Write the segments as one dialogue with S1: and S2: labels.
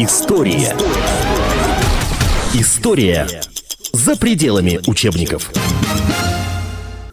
S1: История. История за пределами учебников.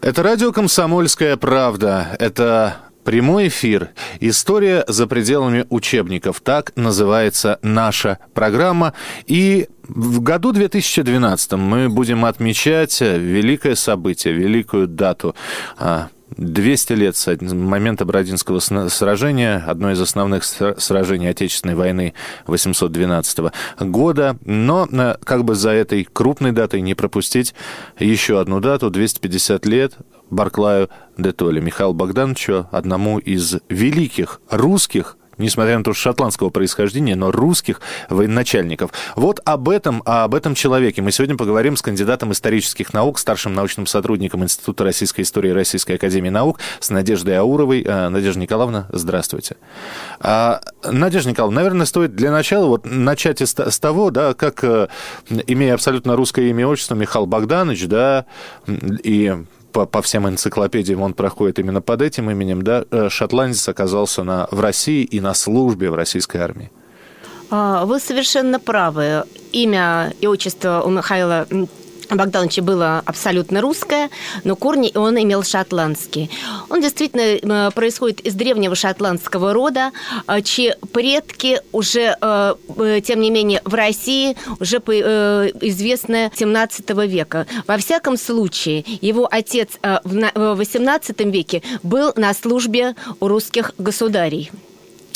S2: Это радио «Комсомольская правда». Это Прямой эфир. История за пределами учебников. Так называется наша программа. И в году 2012 мы будем отмечать великое событие, великую дату а, 200 лет с момента Бородинского сражения, одно из основных сражений Отечественной войны 812 года. Но э, как бы за этой крупной датой не пропустить еще одну дату, 250 лет Барклаю де Толли, Михаилу Богдановичу, одному из великих русских несмотря на то, что шотландского происхождения, но русских военачальников. Вот об этом, об этом человеке мы сегодня поговорим с кандидатом исторических наук, старшим научным сотрудником Института российской истории Российской академии наук, с Надеждой Ауровой. А, Надежда Николаевна, здравствуйте. А, Надежда Николаевна, наверное, стоит для начала вот начать с того, да, как, э, имея абсолютно русское имя и отчество, Михаил Богданович, да, и по, по всем энциклопедиям он проходит именно под этим именем, да, э, шотландец оказался на, в России и на службе в российской армии.
S3: А, вы совершенно правы. Имя и отчество у Михаила Богдановича было абсолютно русское, но корни он имел шотландские. Он действительно происходит из древнего шотландского рода, а, чьи предки уже, э, э, тем не менее, в России уже э, известны 17 века. Во всяком случае, его отец в 18 веке был на службе у русских государей.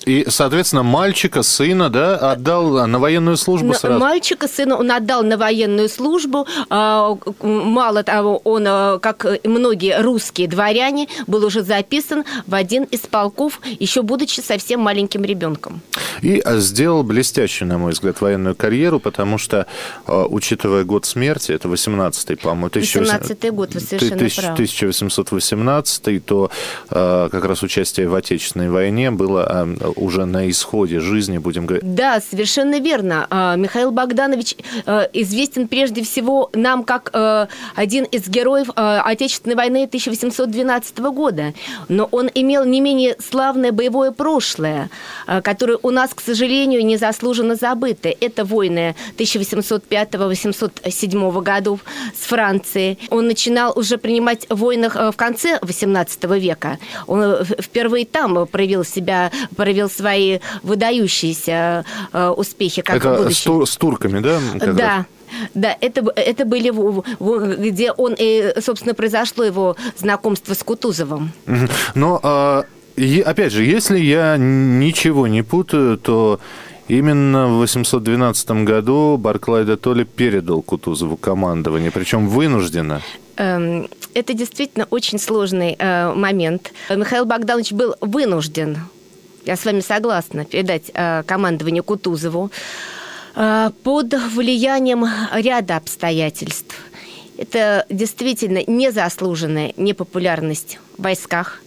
S2: И, соответственно, мальчика, сына, да, отдал на военную службу сразу?
S3: Мальчика, сына он отдал на военную службу. А, мало того, он, а, как и многие русские дворяне, был уже записан в один из полков, еще будучи совсем маленьким ребенком.
S2: И а, сделал блестящую, на мой взгляд, военную карьеру, потому что, учитывая год смерти, это 18-й, по-моему,
S3: 18-й год, вы совершенно
S2: 1818 то как раз участие в Отечественной войне было уже на исходе жизни, будем говорить.
S3: Да, совершенно верно. А, Михаил Богданович э, известен прежде всего нам как э, один из героев э, Отечественной войны 1812 года. Но он имел не менее славное боевое прошлое, которое у нас, к сожалению, незаслуженно забыто. Это войны 1805-1807 годов с Францией. Он начинал уже принимать в войнах в конце XVIII века. Он впервые там проявил себя, проявил проявил свои выдающиеся э, успехи как
S2: Это с, тур, с турками, да?
S3: да. Раз? Да, это, это были, где он, и, собственно, произошло его знакомство с Кутузовым.
S2: Но, а, опять же, если я ничего не путаю, то Именно в 812 году Барклай де Толли передал Кутузову командование, причем вынужденно.
S3: Эм, это действительно очень сложный э, момент. Михаил Богданович был вынужден я с вами согласна, передать э, командованию Кутузову э, под влиянием ряда обстоятельств. Это действительно незаслуженная непопулярность в войсках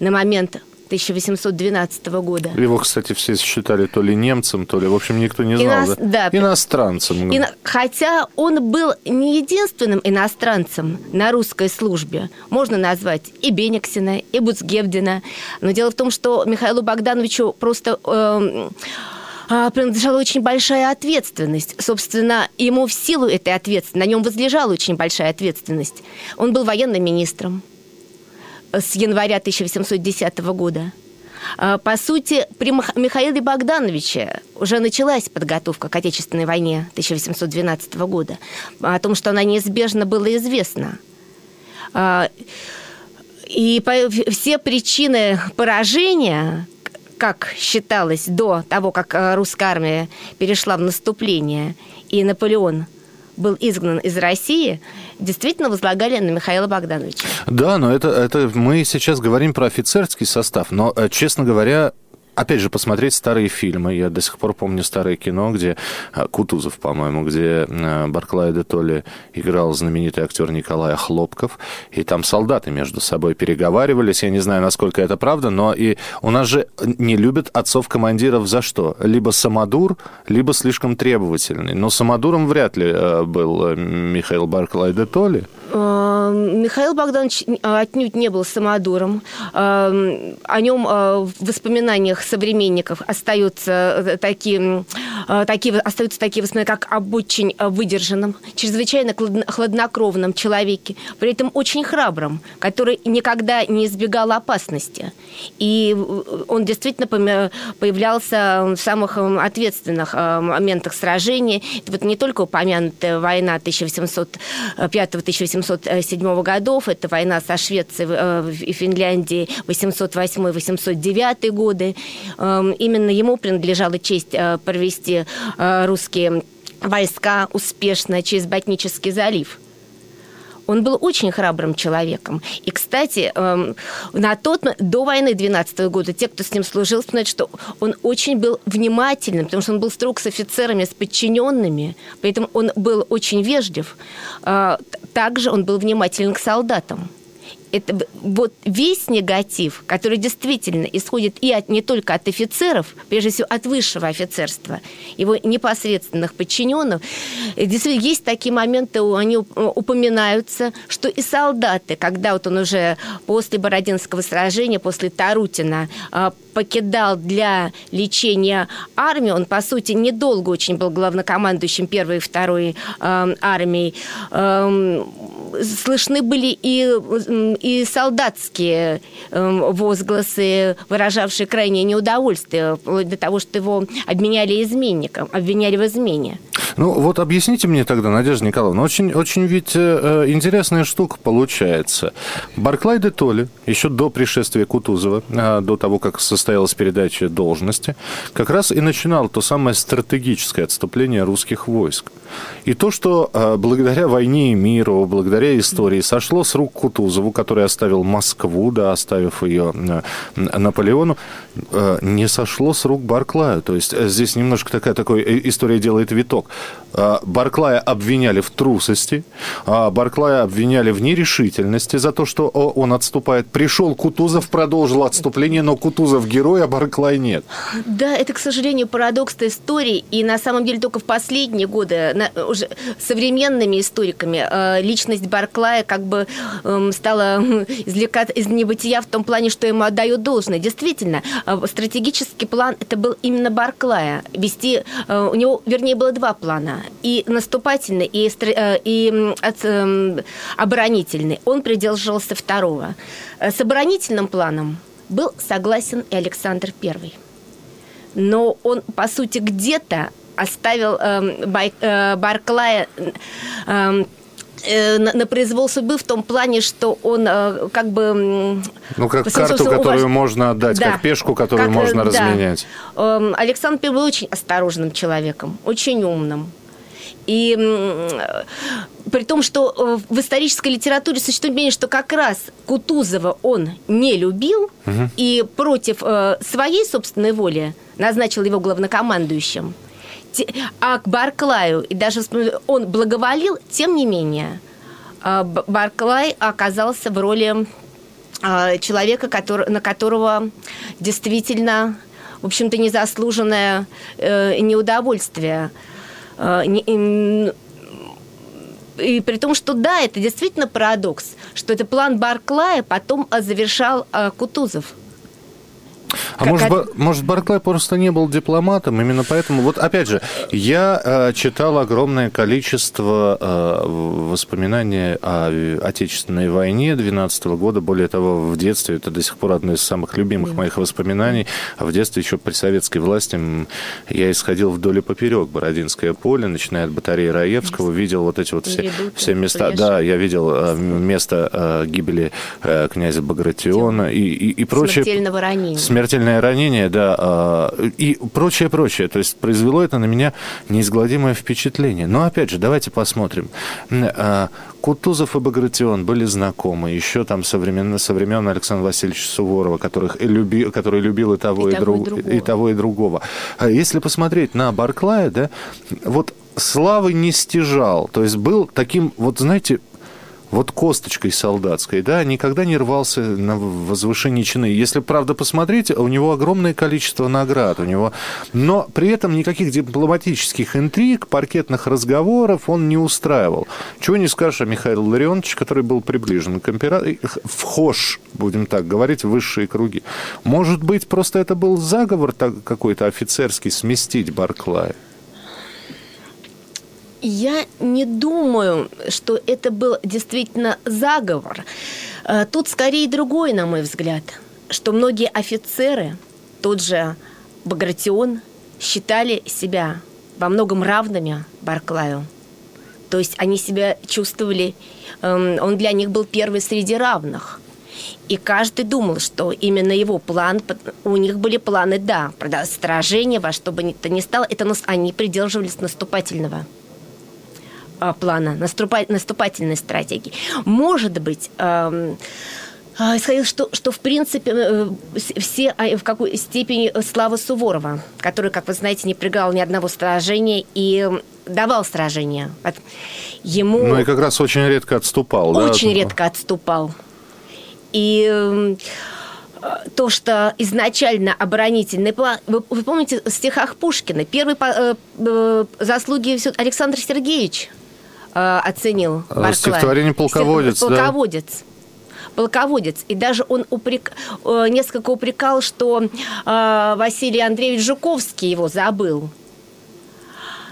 S3: на момент 1812 года.
S2: Его, кстати, все считали то ли немцем, то ли, в общем, никто не знал, Ино... да? да? Иностранцем.
S3: Ино... Хотя он был не единственным иностранцем на русской службе. Можно назвать и Бениксина, и Буцгевдина. Но дело в том, что Михаилу Богдановичу просто... Э принадлежала очень большая ответственность. Собственно, ему в силу этой ответственности, на нем возлежала очень большая ответственность. Он был военным министром с января 1810 года. А, по сути, при Михаиле Богдановиче уже началась подготовка к Отечественной войне 1812 года. О том, что она неизбежно было известно. А, и все причины поражения, как считалось до того, как а, русская армия перешла в наступление, и Наполеон был изгнан из России, действительно возлагали на Михаила Богдановича.
S2: Да, но это, это мы сейчас говорим про офицерский состав, но, э, честно говоря, опять же, посмотреть старые фильмы. Я до сих пор помню старое кино, где э, Кутузов, по-моему, где э, Барклай де Толли играл знаменитый актер Николай Хлопков, и там солдаты между собой переговаривались. Я не знаю, насколько это правда, но и у нас же не любят отцов-командиров за что? Либо самодур, либо слишком требовательный. Но самодуром вряд ли э, был Михаил Барклай де Толли.
S3: Михаил Богданович отнюдь не был самодуром. О нем в воспоминаниях современников остаются э, такие такие, остаются такие воспоминания, как об очень выдержанном, чрезвычайно хладнокровном человеке, при этом очень храбром, который никогда не избегал опасности. И он действительно появлялся в самых ответственных моментах сражения. Это вот не только упомянутая война 1805-1807 годов, это война со Швецией и Финляндией 808-809 годы. Эм, именно ему принадлежала честь э, провести э, русские войска успешно через Ботнический залив. Он был очень храбрым человеком. И, кстати, эм, на тот до войны 12 года те, кто с ним служил, вспоминают, что он очень был внимательным, потому что он был строг с офицерами, с подчиненными, поэтому он был очень вежлив. Также он был внимателен к солдатам это вот весь негатив, который действительно исходит и от, не только от офицеров, прежде всего от высшего офицерства, его непосредственных подчиненных, э, действительно есть такие моменты, они упоминаются, что и солдаты, когда вот он уже после Бородинского сражения, после Тарутина а, покидал для лечения армию, он, по сути, недолго очень был главнокомандующим первой и второй э, армией, э, слышны были и, и солдатские эм, возгласы, выражавшие крайнее неудовольствие, вплоть до того, что его обменяли изменником, обвиняли в измене.
S2: Ну, вот объясните мне тогда, Надежда Николаевна, очень, очень ведь э, э интересная штука получается. Барклай де Толли, еще до пришествия Кутузова, э, до того, как состоялась передача должности, как раз и начинал то самое стратегическое отступление русских войск. И то, что э, благодаря войне и миру, благодаря истории сошло с рук Кутузову, который оставил Москву, да, оставив ее Наполеону, э, не сошло с рук Барклая. То есть э, здесь немножко такая, такой э, история делает виток. Э, Барклая обвиняли в трусости, а Барклая обвиняли в нерешительности за то, что он отступает. Пришел Кутузов, продолжил отступление, но Кутузов герой, а Барклай нет.
S3: Да, это, к сожалению, парадокс истории. И на самом деле только в последние годы уже современными историками э, личность Барклая как бы эм, стала извлекать из небытия в том плане, что ему отдают должное. Действительно, стратегический план это был именно Барклая. Вести, э, у него, вернее, было два плана. И наступательный, и, и эм, оборонительный. Он придерживался второго. С оборонительным планом был согласен и Александр Первый но он, по сути, где-то оставил э, Бай, э, Барклая эм, э, на, на произвол судьбы в том плане, что он э, как бы...
S2: Ну, как карту, которую уваж... можно отдать, да. как пешку, которую как, можно да. разменять.
S3: Э, Александр I был очень осторожным человеком, очень умным. И при том, что э, в исторической литературе существует мнение, что как раз Кутузова он не любил угу. и против э, своей собственной воли назначил его главнокомандующим а к Барклаю, и даже он благоволил, тем не менее, а, Барклай оказался в роли человека, который, на которого действительно, в общем-то, незаслуженное э, неудовольствие. Э, и при том, что да, это действительно парадокс, что это план Барклая потом завершал э, Кутузов.
S2: А как может, от... может, Барклай просто не был дипломатом, именно поэтому... Вот опять же, я э, читал огромное количество э, воспоминаний о Отечественной войне 12 года. Более того, в детстве, это до сих пор одно из самых любимых mm. моих воспоминаний. А в детстве еще при советской власти я исходил вдоль и поперек Бородинское поле, начиная от батареи Раевского, видел вот эти вот все, все места. Да, я видел э, место э, гибели э, князя Багратиона и, и, и прочее.
S3: Смертельного ранения
S2: смертельное ранение, да, а, и прочее, прочее. То есть произвело это на меня неизгладимое впечатление. Но опять же, давайте посмотрим. А, Кутузов и Багратион были знакомы еще там со времен, со времен Александра Васильевича Суворова, которых люби, который любил и того, и, и, друг, и, и того, и другого. А если посмотреть на Барклая, да, вот славы не стяжал. То есть был таким, вот знаете, вот косточкой солдатской, да, никогда не рвался на возвышение чины. Если, правда, посмотреть, у него огромное количество наград, у него... Но при этом никаких дипломатических интриг, паркетных разговоров он не устраивал. Чего не скажешь о Михаиле Ларионовиче, который был приближен к императору, вхож, будем так говорить, в высшие круги. Может быть, просто это был заговор какой-то офицерский сместить Барклая?
S3: Я не думаю, что это был действительно заговор. Э, тут скорее другой, на мой взгляд, что многие офицеры, тот же Багратион, считали себя во многом равными Барклаю. То есть они себя чувствовали, эм, он для них был первый среди равных. И каждый думал, что именно его план, у них были планы, да, сражение во что бы то ни стало, это они придерживались наступательного плана, наступательной стратегии. Может быть, эм, а, исходил, что, что в принципе э, все а, в какой степени слава Суворова, который, как вы знаете, не проиграл ни одного сражения и давал сражения.
S2: Ему... Ну и как раз очень редко отступал.
S3: Очень да? редко отступал. И эм, то, что изначально оборонительный план... Вы, вы помните в стихах Пушкина? Первый э, э, заслуги Александр Сергеевич э, оценил
S2: Барклай. Стихотворение «Полководец»,
S3: «Полководец». Да? полководец. И даже он упрек, э, несколько упрекал, что э, Василий Андреевич Жуковский его забыл.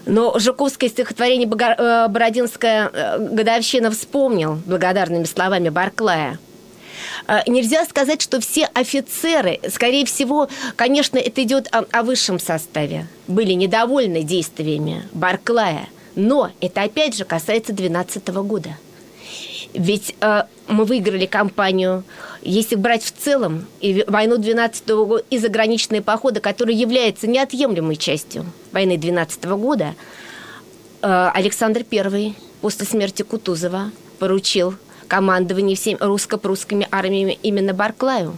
S3: Но Жуковское стихотворение э, «Бородинская годовщина» вспомнил благодарными словами Барклая. Нельзя сказать, что все офицеры, скорее всего, конечно, это идет о, о высшем составе, были недовольны действиями Барклая. Но это опять же касается 2012 года. Ведь э, мы выиграли кампанию, если брать в целом, и войну 12 -го года, и заграничные походы, которые являются неотъемлемой частью войны 12 -го года, э, Александр I после смерти Кутузова поручил командование всеми русско-прусскими армиями именно Барклаю.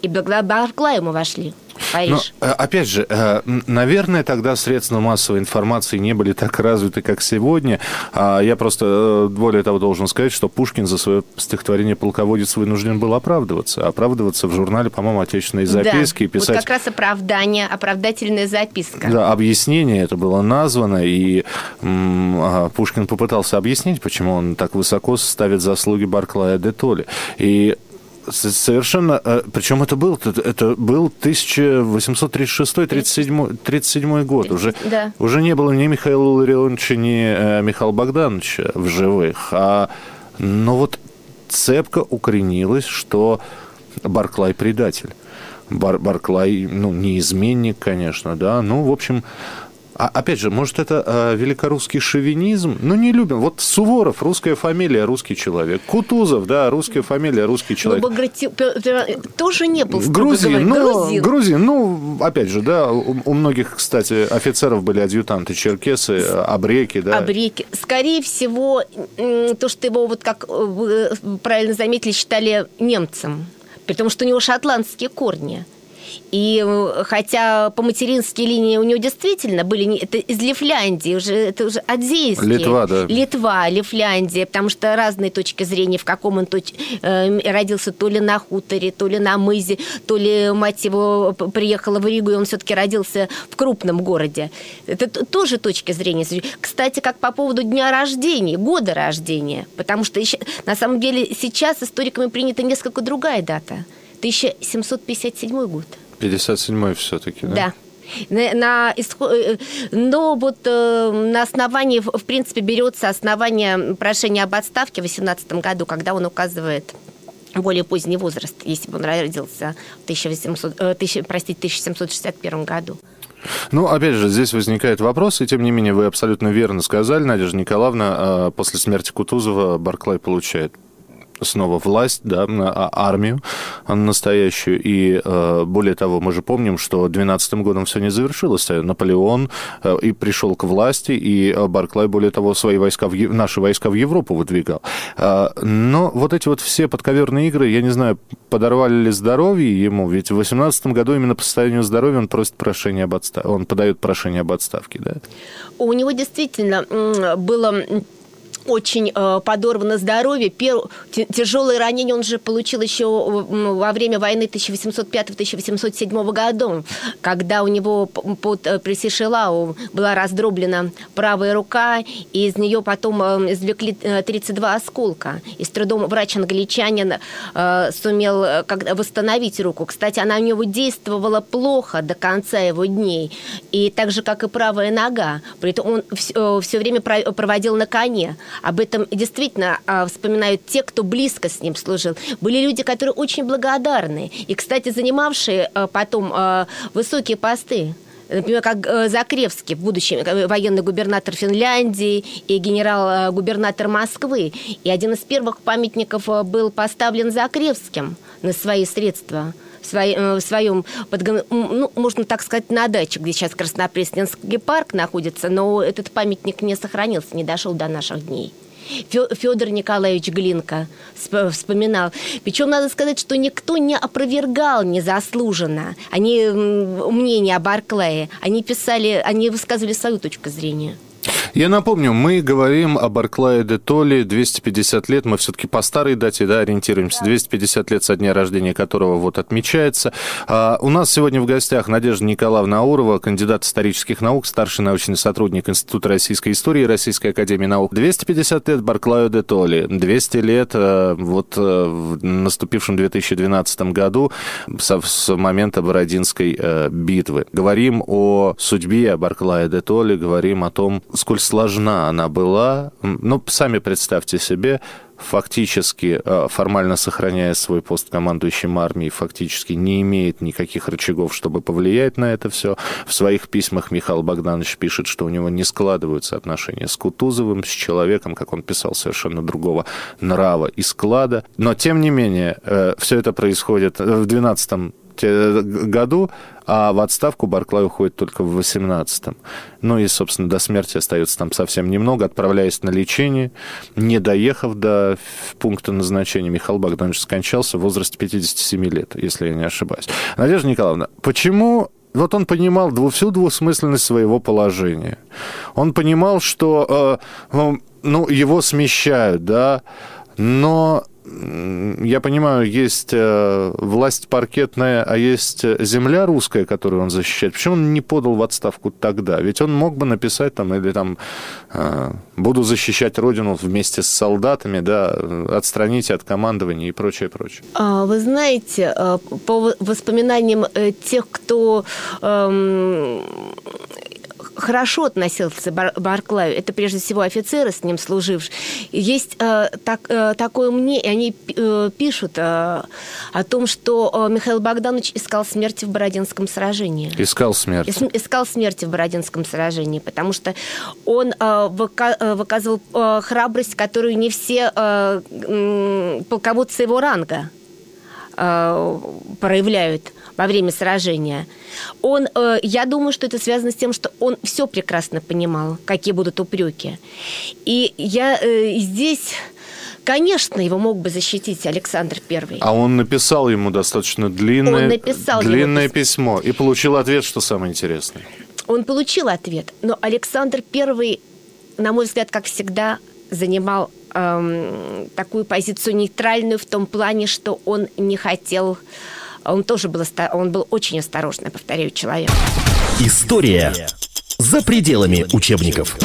S3: И благодаря Барклаю мы вошли Париж.
S2: Но, э, опять же, э, наверное, тогда средства массовой информации не были так развиты, как сегодня. А я просто, э, более того, должен сказать, что Пушкин за свое стихотворение «Полководец» вынужден был оправдываться. Оправдываться в журнале, по-моему, «Отечественные записки».
S3: Да, писать... вот как раз оправдание, оправдательная записка.
S2: Да, объяснение это было названо, и а, Пушкин попытался объяснить, почему он так высоко ставит заслуги Барклая де Толли. И Совершенно. Э, Причем это был, это был 1836-37 год. Уже, да. уже не было ни Михаила Ларионовича, ни э, Михаила Богдановича в живых. А, но вот цепко укоренилось, что Барклай предатель. Бар Барклай, ну, не изменник, конечно, да. Ну, в общем, а опять же, может, это э, великорусский шовинизм? Ну, не любим. Вот Суворов, русская фамилия, русский человек. Кутузов, да, русская фамилия, русский ну, человек. Ну, Баграти...
S3: тоже не был
S2: Грузин, ну, грузин. грузин, ну, опять же, да, у, у многих, кстати, офицеров были адъютанты, черкесы, абреки, да.
S3: Абреки. Скорее всего, то, что его, вот как вы правильно заметили, считали немцем, при том, что у него шотландские корни – и э, хотя по материнской линии у него действительно были это из Лифляндии, уже это уже адзейские.
S2: Литва, да.
S3: Литва, Лифляндия, потому что разные точки зрения, в каком он точ... э, родился то ли на хуторе, то ли на мызе, то ли мать его приехала в Ригу, и он все-таки родился в крупном городе. Это тоже точки зрения. Кстати, как по поводу дня рождения, года рождения, потому что еще, на самом деле сейчас историками принята несколько другая дата. 1757 год.
S2: 57-й все-таки, да?
S3: Да. На, э, но вот э, на основании, в принципе, берется основание прошения об отставке в 18 году, когда он указывает более поздний возраст, если бы он родился в 1800, э, 1000, простите, 1761 году.
S2: Ну, опять же, здесь возникает вопрос, и тем не менее вы абсолютно верно сказали, Надежда Николаевна, э, после смерти Кутузова Барклай получает снова власть, да, а, армию настоящую. И э, более того, мы же помним, что 12 годом все не завершилось. Наполеон э, и пришел к власти, и э, Барклай, более того, свои войска, в, наши войска в Европу выдвигал. Но вот эти вот все подковерные игры, я не знаю, подорвали ли здоровье ему, ведь в 18 году именно по состоянию здоровья он просит прошение об отставке, он подает прошение об отставке, да?
S3: У него действительно было очень э, подорвано здоровье. Пер... Тяжелые ранения он же получил еще во время войны 1805-1807 года, когда у него под э, Пресишелау была раздроблена правая рука, и из нее потом э, извлекли 32 э, осколка. И с трудом врач-англичанин э, сумел э, восстановить руку. Кстати, она у него действовала плохо до конца его дней. И так же, как и правая нога. При этом он все, все время проводил на коне. Об этом действительно а, вспоминают те, кто близко с ним служил. Были люди, которые очень благодарны. И, кстати, занимавшие а, потом а, высокие посты например, как э, Закревский, в будущем э, военный губернатор Финляндии и генерал-губернатор Москвы. И один из первых памятников э, был поставлен Закревским на свои средства в своем, ну, можно так сказать, на даче, где сейчас Краснопресненский парк находится, но этот памятник не сохранился, не дошел до наших дней. Федор Николаевич Глинка вспоминал. Причем надо сказать, что никто не опровергал незаслуженно. Они мнение о Барклае. Они писали, они высказывали свою точку зрения.
S2: Я напомню, мы говорим о Барклае де Толли, 250 лет, мы все-таки по старой дате да, ориентируемся, 250 лет со дня рождения которого вот отмечается. А, у нас сегодня в гостях Надежда Николаевна Аурова, кандидат исторических наук, старший научный сотрудник Института российской истории Российской академии наук. 250 лет Барклаю де Толли, 200 лет э, вот э, в наступившем 2012 году с, с момента Бородинской э, битвы. Говорим о судьбе Барклая де Толли, говорим о том, сколь сложна она была. Ну, сами представьте себе, фактически, э, формально сохраняя свой пост командующим армией, фактически не имеет никаких рычагов, чтобы повлиять на это все. В своих письмах Михаил Богданович пишет, что у него не складываются отношения с Кутузовым, с человеком, как он писал, совершенно другого нрава и склада. Но, тем не менее, э, все это происходит в 12 году, а в отставку Барклай уходит только в 18-м. Ну и, собственно, до смерти остается там совсем немного, отправляясь на лечение, не доехав до пункта назначения. Михаил Богданович скончался в возрасте 57 лет, если я не ошибаюсь. Надежда Николаевна, почему вот он понимал всю двусмысленность своего положения. Он понимал, что э, ну, его смещают, да, но я понимаю, есть э, власть паркетная, а есть земля русская, которую он защищает. Почему он не подал в отставку тогда? Ведь он мог бы написать там, или там, э, буду защищать родину вместе с солдатами, да, отстраните от командования и прочее, прочее.
S3: А, вы знаете, э, по воспоминаниям тех, кто эм, хорошо относился к Барклаю. Это прежде всего офицеры, с ним служившие. Есть э, так, э, такое мнение, они э, пишут э, о том, что э, Михаил Богданович искал смерти в Бородинском сражении.
S2: Искал смерти.
S3: Искал смерти в Бородинском сражении, потому что он э, выказывал э, храбрость, которую не все э, полководцы его ранга э, проявляют во время сражения. Он, э, я думаю, что это связано с тем, что он все прекрасно понимал, какие будут упреки. И я э, здесь... Конечно, его мог бы защитить Александр Первый.
S2: А он написал ему достаточно длинное, он написал длинное письмо и получил ответ, что самое интересное.
S3: Он получил ответ, но Александр Первый, на мой взгляд, как всегда, занимал эм, такую позицию нейтральную в том плане, что он не хотел он тоже был, он был очень осторожный, повторяю, человек.
S1: История за пределами учебников.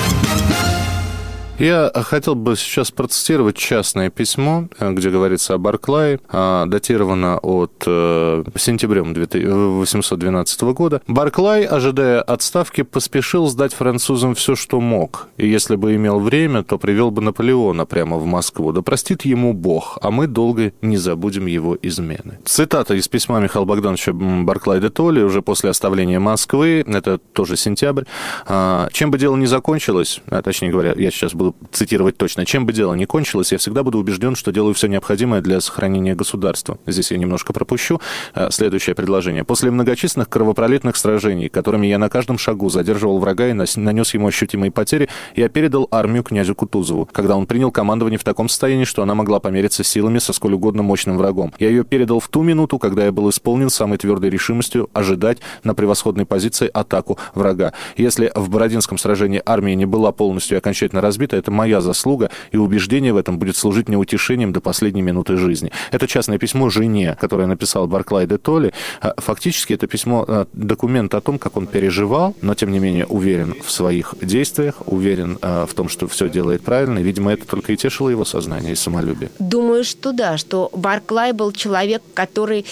S2: Я хотел бы сейчас процитировать частное письмо, где говорится о Барклае, а, датировано от э, сентября 1812 года. Барклай, ожидая отставки, поспешил сдать французам все, что мог. И если бы имел время, то привел бы Наполеона прямо в Москву. Да простит ему Бог, а мы долго не забудем его измены. Цитата из письма Михаила Богдановича Барклай де Толли уже после оставления Москвы, это тоже сентябрь. А, чем бы дело ни закончилось, а, точнее говоря, я сейчас буду цитировать точно, чем бы дело ни кончилось, я всегда буду убежден, что делаю все необходимое для сохранения государства. Здесь я немножко пропущу. Э, следующее предложение. После многочисленных кровопролитных сражений, которыми я на каждом шагу задерживал врага и нанес ему ощутимые потери, я передал армию князю Кутузову, когда он принял командование в таком состоянии, что она могла помериться силами со сколь угодно мощным врагом. Я ее передал в ту минуту, когда я был исполнен самой твердой решимостью ожидать на превосходной позиции атаку врага. Если в Бородинском сражении армия не была полностью окончательно разбита, это, это моя заслуга, и убеждение в этом будет служить мне утешением до последней минуты жизни. Это частное письмо жене, которое написал Барклай де Толли. А, фактически это письмо, а, документ о том, как он переживал, но тем не менее уверен в своих действиях, уверен а, в том, что все делает правильно. И, видимо, это только и тешило его сознание и самолюбие.
S3: Думаю, что да, что Барклай был человек, который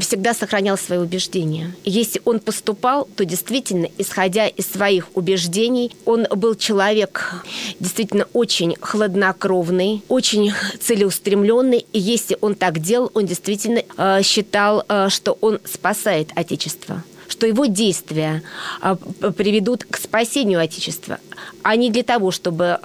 S3: всегда сохранял свои убеждения. Если он поступал, то действительно, исходя из своих убеждений, он был человек действительно очень хладнокровный, очень целеустремленный. И если он так делал, он действительно э, считал, э, что он спасает Отечество что его действия э, приведут к спасению Отечества, а не для того, чтобы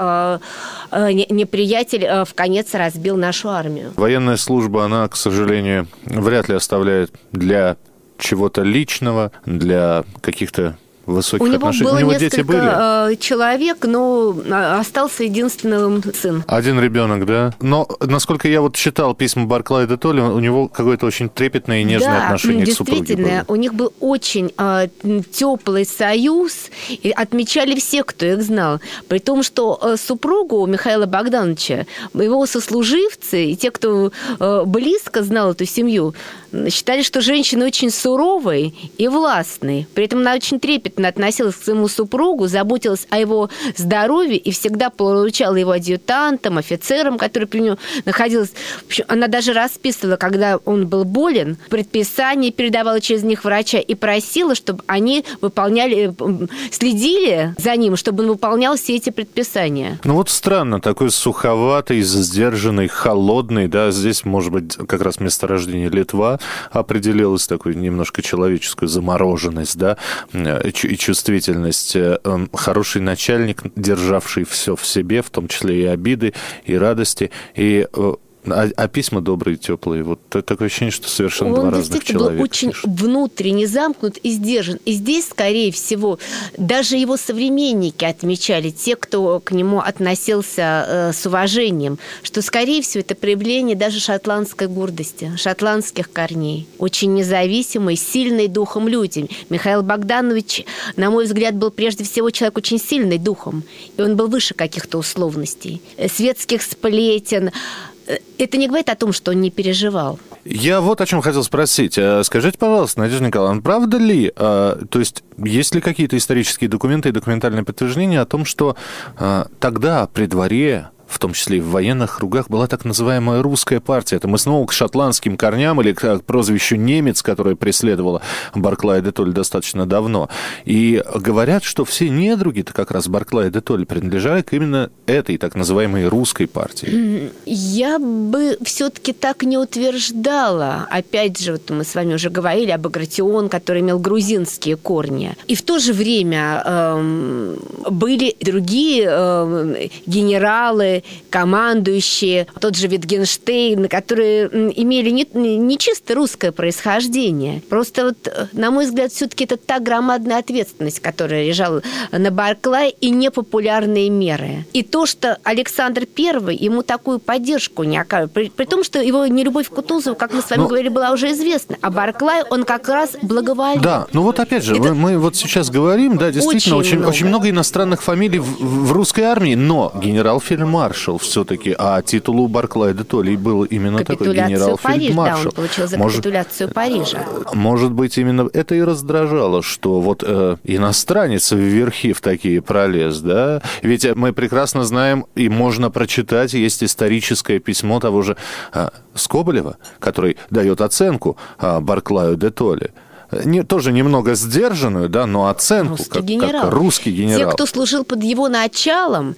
S3: неприятель в конец разбил нашу армию.
S2: Военная служба, она, к сожалению, вряд ли оставляет для чего-то личного, для каких-то высоких
S3: у него
S2: отношений.
S3: Было
S2: у него
S3: дети
S2: были?
S3: Э, человек, но а, остался единственным сын.
S2: Один ребенок, да? Но, насколько я вот читал письма Барклая де Толли, у него какое-то очень трепетное и нежное
S3: да,
S2: отношение
S3: к
S2: супруге
S3: действительно, у них был очень э, теплый союз, и отмечали все, кто их знал. При том, что э, супругу Михаила Богдановича, его сослуживцы и те, кто э, близко знал эту семью, считали, что женщина очень суровой и властной. При этом она очень трепетно относилась к своему супругу, заботилась о его здоровье и всегда получала его адъютантом, офицером, который при нем находился. Она даже расписывала, когда он был болен, предписание передавала через них врача и просила, чтобы они выполняли, следили за ним, чтобы он выполнял все эти предписания.
S2: Ну вот странно, такой суховатый, сдержанный, холодный, да, здесь, может быть, как раз месторождение Литва, определилась такой немножко человеческую замороженность, да, э, и чувствительность. Э, эм, хороший начальник, державший все в себе, в том числе и обиды, и радости, и э, а, а письма добрые, теплые. Вот такое ощущение, что совершенно
S3: Он
S2: два разных человека.
S3: Он был очень
S2: пишет.
S3: внутренне замкнут и сдержан. И здесь, скорее всего, даже его современники отмечали, те, кто к нему относился э, с уважением, что, скорее всего, это проявление даже шотландской гордости, шотландских корней. Очень независимый, сильный духом людям. Михаил Богданович, на мой взгляд, был прежде всего человек очень сильный духом. И он был выше каких-то условностей. Светских сплетен, Э, это не говорит о том, что он не переживал.
S2: Я вот о чем хотел спросить. Э, скажите, пожалуйста, Надежда Николаевна, правда ли, э, то есть есть ли какие-то исторические документы и документальные подтверждения о том, что тогда при дворе в том числе и в военных кругах, была так называемая русская партия. Это мы снова к шотландским корням или к прозвищу немец, которое преследовало Барклая де Толь достаточно давно. И говорят, что все недруги-то как раз Барклая де Толь принадлежали к именно этой так называемой русской партии.
S3: Я бы все-таки так не утверждала. Опять же, вот мы с вами уже говорили об Агратион, который имел грузинские корни. И в то же время э, были другие э, генералы, командующие, тот же Витгенштейн, которые имели не, не чисто русское происхождение. Просто вот, э, на мой взгляд, все-таки это та громадная ответственность, которая лежала на Барклай и непопулярные меры. И то, что Александр I ему такую поддержку не оказывал, при, при том, что его нелюбовь к Кутузову, как мы с вами. Ну, говорили, была уже известна, а Барклай, он как раз благоволил.
S2: Да, ну вот опять же, это... мы, мы вот сейчас говорим, да, действительно, очень, очень, много. очень много иностранных фамилий в, в русской армии, но генерал Фельдмар фельдмаршал все-таки, а титул у Барклая де Толли был именно такой генерал-фельдмаршал.
S3: Да, он получил за может, капитуляцию Парижа.
S2: Может быть, именно это и раздражало, что вот э, иностранец в верхи в такие пролез, да? Ведь мы прекрасно знаем, и можно прочитать, есть историческое письмо того же э, Скоболева, который дает оценку э, Барклаю де Толли не, тоже немного сдержанную, да, но оценку
S3: русский
S2: как,
S3: генерал.
S2: как русский генерал.
S3: Те, кто служил под его началом,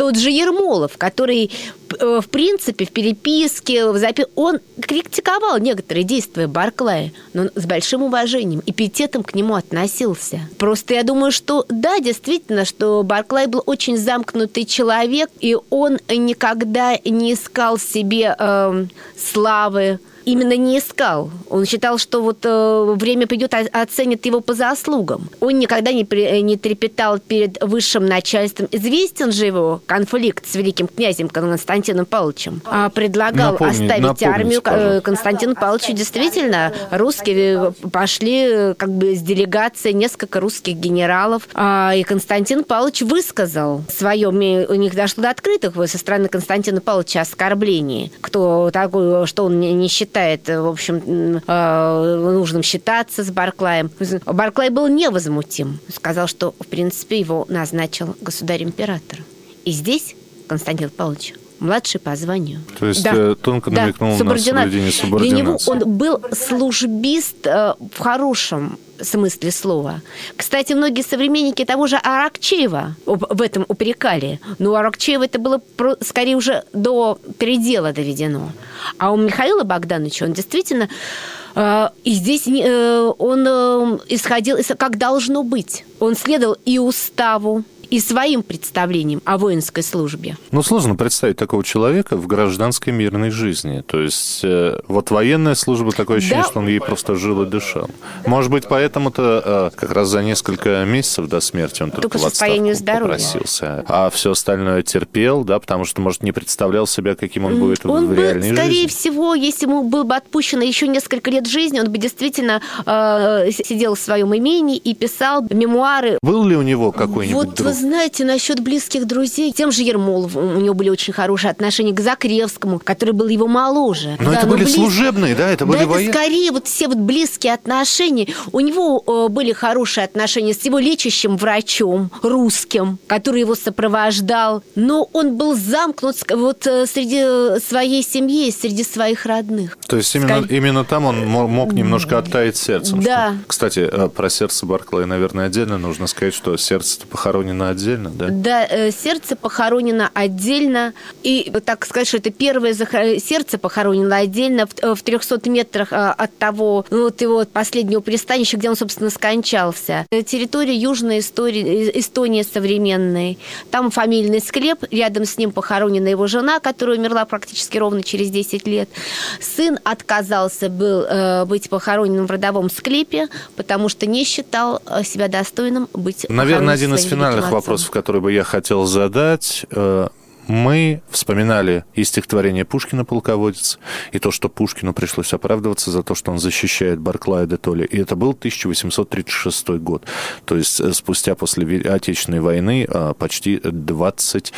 S3: тот же Ермолов, который, э, в принципе, в переписке, в запи... он критиковал некоторые действия Барклая, но с большим уважением и пиететом к нему относился. Просто я думаю, что да, действительно, что Барклай был очень замкнутый человек, и он никогда не искал себе э, славы, именно не искал. Он считал, что вот э, время придет, оценит его по заслугам. Он никогда не, при, не трепетал перед высшим начальством. Известен же его конфликт с великим князем Константином Павловичем. А предлагал Напомни, оставить армию пожалуйста. Константину Павловичу. Действительно, русские пошли как бы с делегацией несколько русских генералов. А, и Константин Павлович высказал свое, у них дошло до открытых со стороны Константина Павловича оскорблений. Кто такой, что он не считает, в общем, а, нужным считаться с Барклаем. Барклай был невозмутим. Сказал, что, в принципе, его назначил государь-император. И здесь Константин Павлович младший по званию.
S2: То есть да. Э, тонко намекнул да. на соблюдение субординации.
S3: Для него он был службист э, в хорошем смысле слова. Кстати, многие современники того же Аракчеева в этом упрекали. Но у Аракчеева это было скорее уже до предела доведено. А у Михаила Богдановича он действительно э, и здесь он исходил, как должно быть. Он следовал и уставу, и своим представлением о воинской службе.
S2: Ну, сложно представить такого человека в гражданской мирной жизни. То есть э, вот военная служба, такое ощущение, да. что он ей просто жил и дышал. Может быть, поэтому-то э, как раз за несколько месяцев до смерти он только, только в отставку здоровья. попросился. А все остальное терпел, да, потому что, может, не представлял себя, каким он будет он в реальной
S3: бы,
S2: скорее
S3: жизни. всего, если ему было бы отпущено еще несколько лет жизни, он бы действительно э, сидел в своем имении и писал мемуары.
S2: Был ли у него какой-нибудь
S3: вот,
S2: друг?
S3: Знаете, насчет близких друзей, тем же Ермолову у него были очень хорошие отношения к Закревскому, который был его моложе.
S2: Но да, это были близ... служебные, да? Это были да,
S3: военные? это скорее вот все вот близкие отношения. У него э, были хорошие отношения с его лечащим врачом, русским, который его сопровождал. Но он был замкнут вот э, среди своей семьи, среди своих родных.
S2: То есть именно, Скорее... именно там он мог немножко оттаять сердцем.
S3: Да.
S2: Что... Кстати, э, про сердце Барклая, наверное, отдельно нужно сказать, что сердце похоронено отдельно, да?
S3: Да, э, сердце похоронено отдельно. И так сказать, что это первое сердце похоронено отдельно в 300 э, метрах э, от того, ну, вот его последнего пристанища, где он, собственно, скончался. Территория Южной истории, Эстонии современной. Там фамильный склеп, рядом с ним похоронена его жена, которая умерла практически ровно через 10 лет. Сын отказался был быть похороненным в родовом склепе, потому что не считал себя достойным быть
S2: Наверное, один из финальных вопросов вопросов, которые бы я хотел задать. Э, мы вспоминали и стихотворение Пушкина «Полководец», и то, что Пушкину пришлось оправдываться за то, что он защищает Барклая де Толли. И это был 1836 год. То есть э, спустя после Отечественной войны э, почти 20,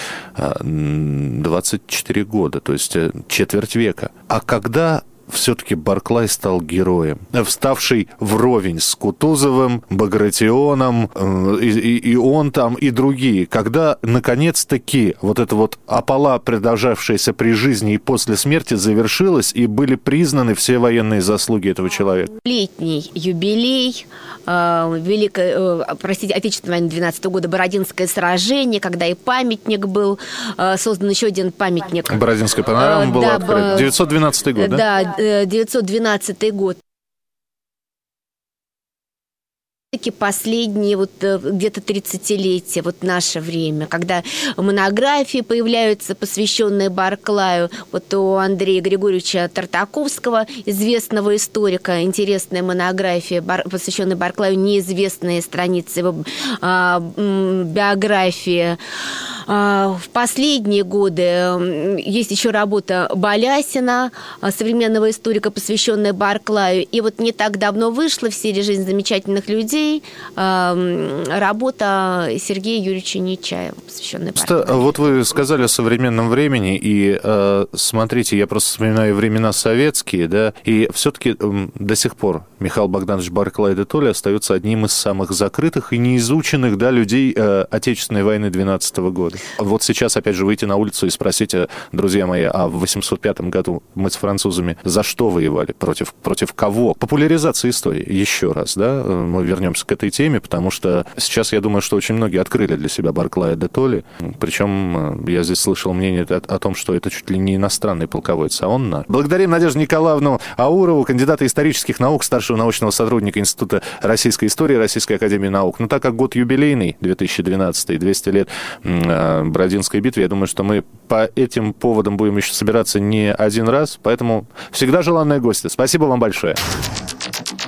S2: 24 года, то есть четверть века. А когда все-таки Барклай стал героем, вставший вровень с Кутузовым, Багратионом, э, и, и, и он там, и другие. Когда, наконец-таки, вот эта вот опала, продолжавшаяся при жизни и после смерти, завершилась, и были признаны все военные заслуги этого человека.
S3: Летний юбилей, э, великое, э, простите, Отечественной войны 12 года, Бородинское сражение, когда и памятник был э, создан, еще один памятник.
S2: Бородинская панорама э, была да, открыта. 912 год, да?
S3: Да, 1912 год таки последние вот э, где-то 30-летия, вот наше время, когда монографии появляются, посвященные Барклаю. Вот у Андрея Григорьевича Тартаковского, известного историка, интересная монография, посвященная Барклаю, неизвестные страницы его а, биографии. А, в последние годы есть еще работа Балясина, а, современного историка, посвященная Барклаю. И вот не так давно вышла в серии «Жизнь замечательных людей» работа Сергея Юрьевича Нечаева, посвященная Барклаю.
S2: Вот вы сказали о современном времени, и э, смотрите, я просто вспоминаю времена советские, да, и все-таки до сих пор Михаил Богданович Барклай де Толли остается одним из самых закрытых и неизученных да, людей э, Отечественной войны 12 года. Вот сейчас, опять же, выйти на улицу и спросить, э, друзья мои, а в 805 году мы с французами за что воевали? Против, против кого? Популяризация истории. Еще раз, да, мы вернемся к этой теме, потому что сейчас я думаю, что очень многие открыли для себя Барклая де Толли. Причем э, я здесь слышал мнение о, о том, что это чуть ли не иностранный полководец, а он на. Благодарим Надежду Николаевну Аурову, кандидата исторических наук, старшего научного сотрудника Института российской истории Российской академии наук. Но так как год юбилейный, 2012, 200 лет э, Бородинской битве. Я думаю, что мы по этим поводам будем еще собираться не один раз, поэтому всегда желанные гости. Спасибо вам большое.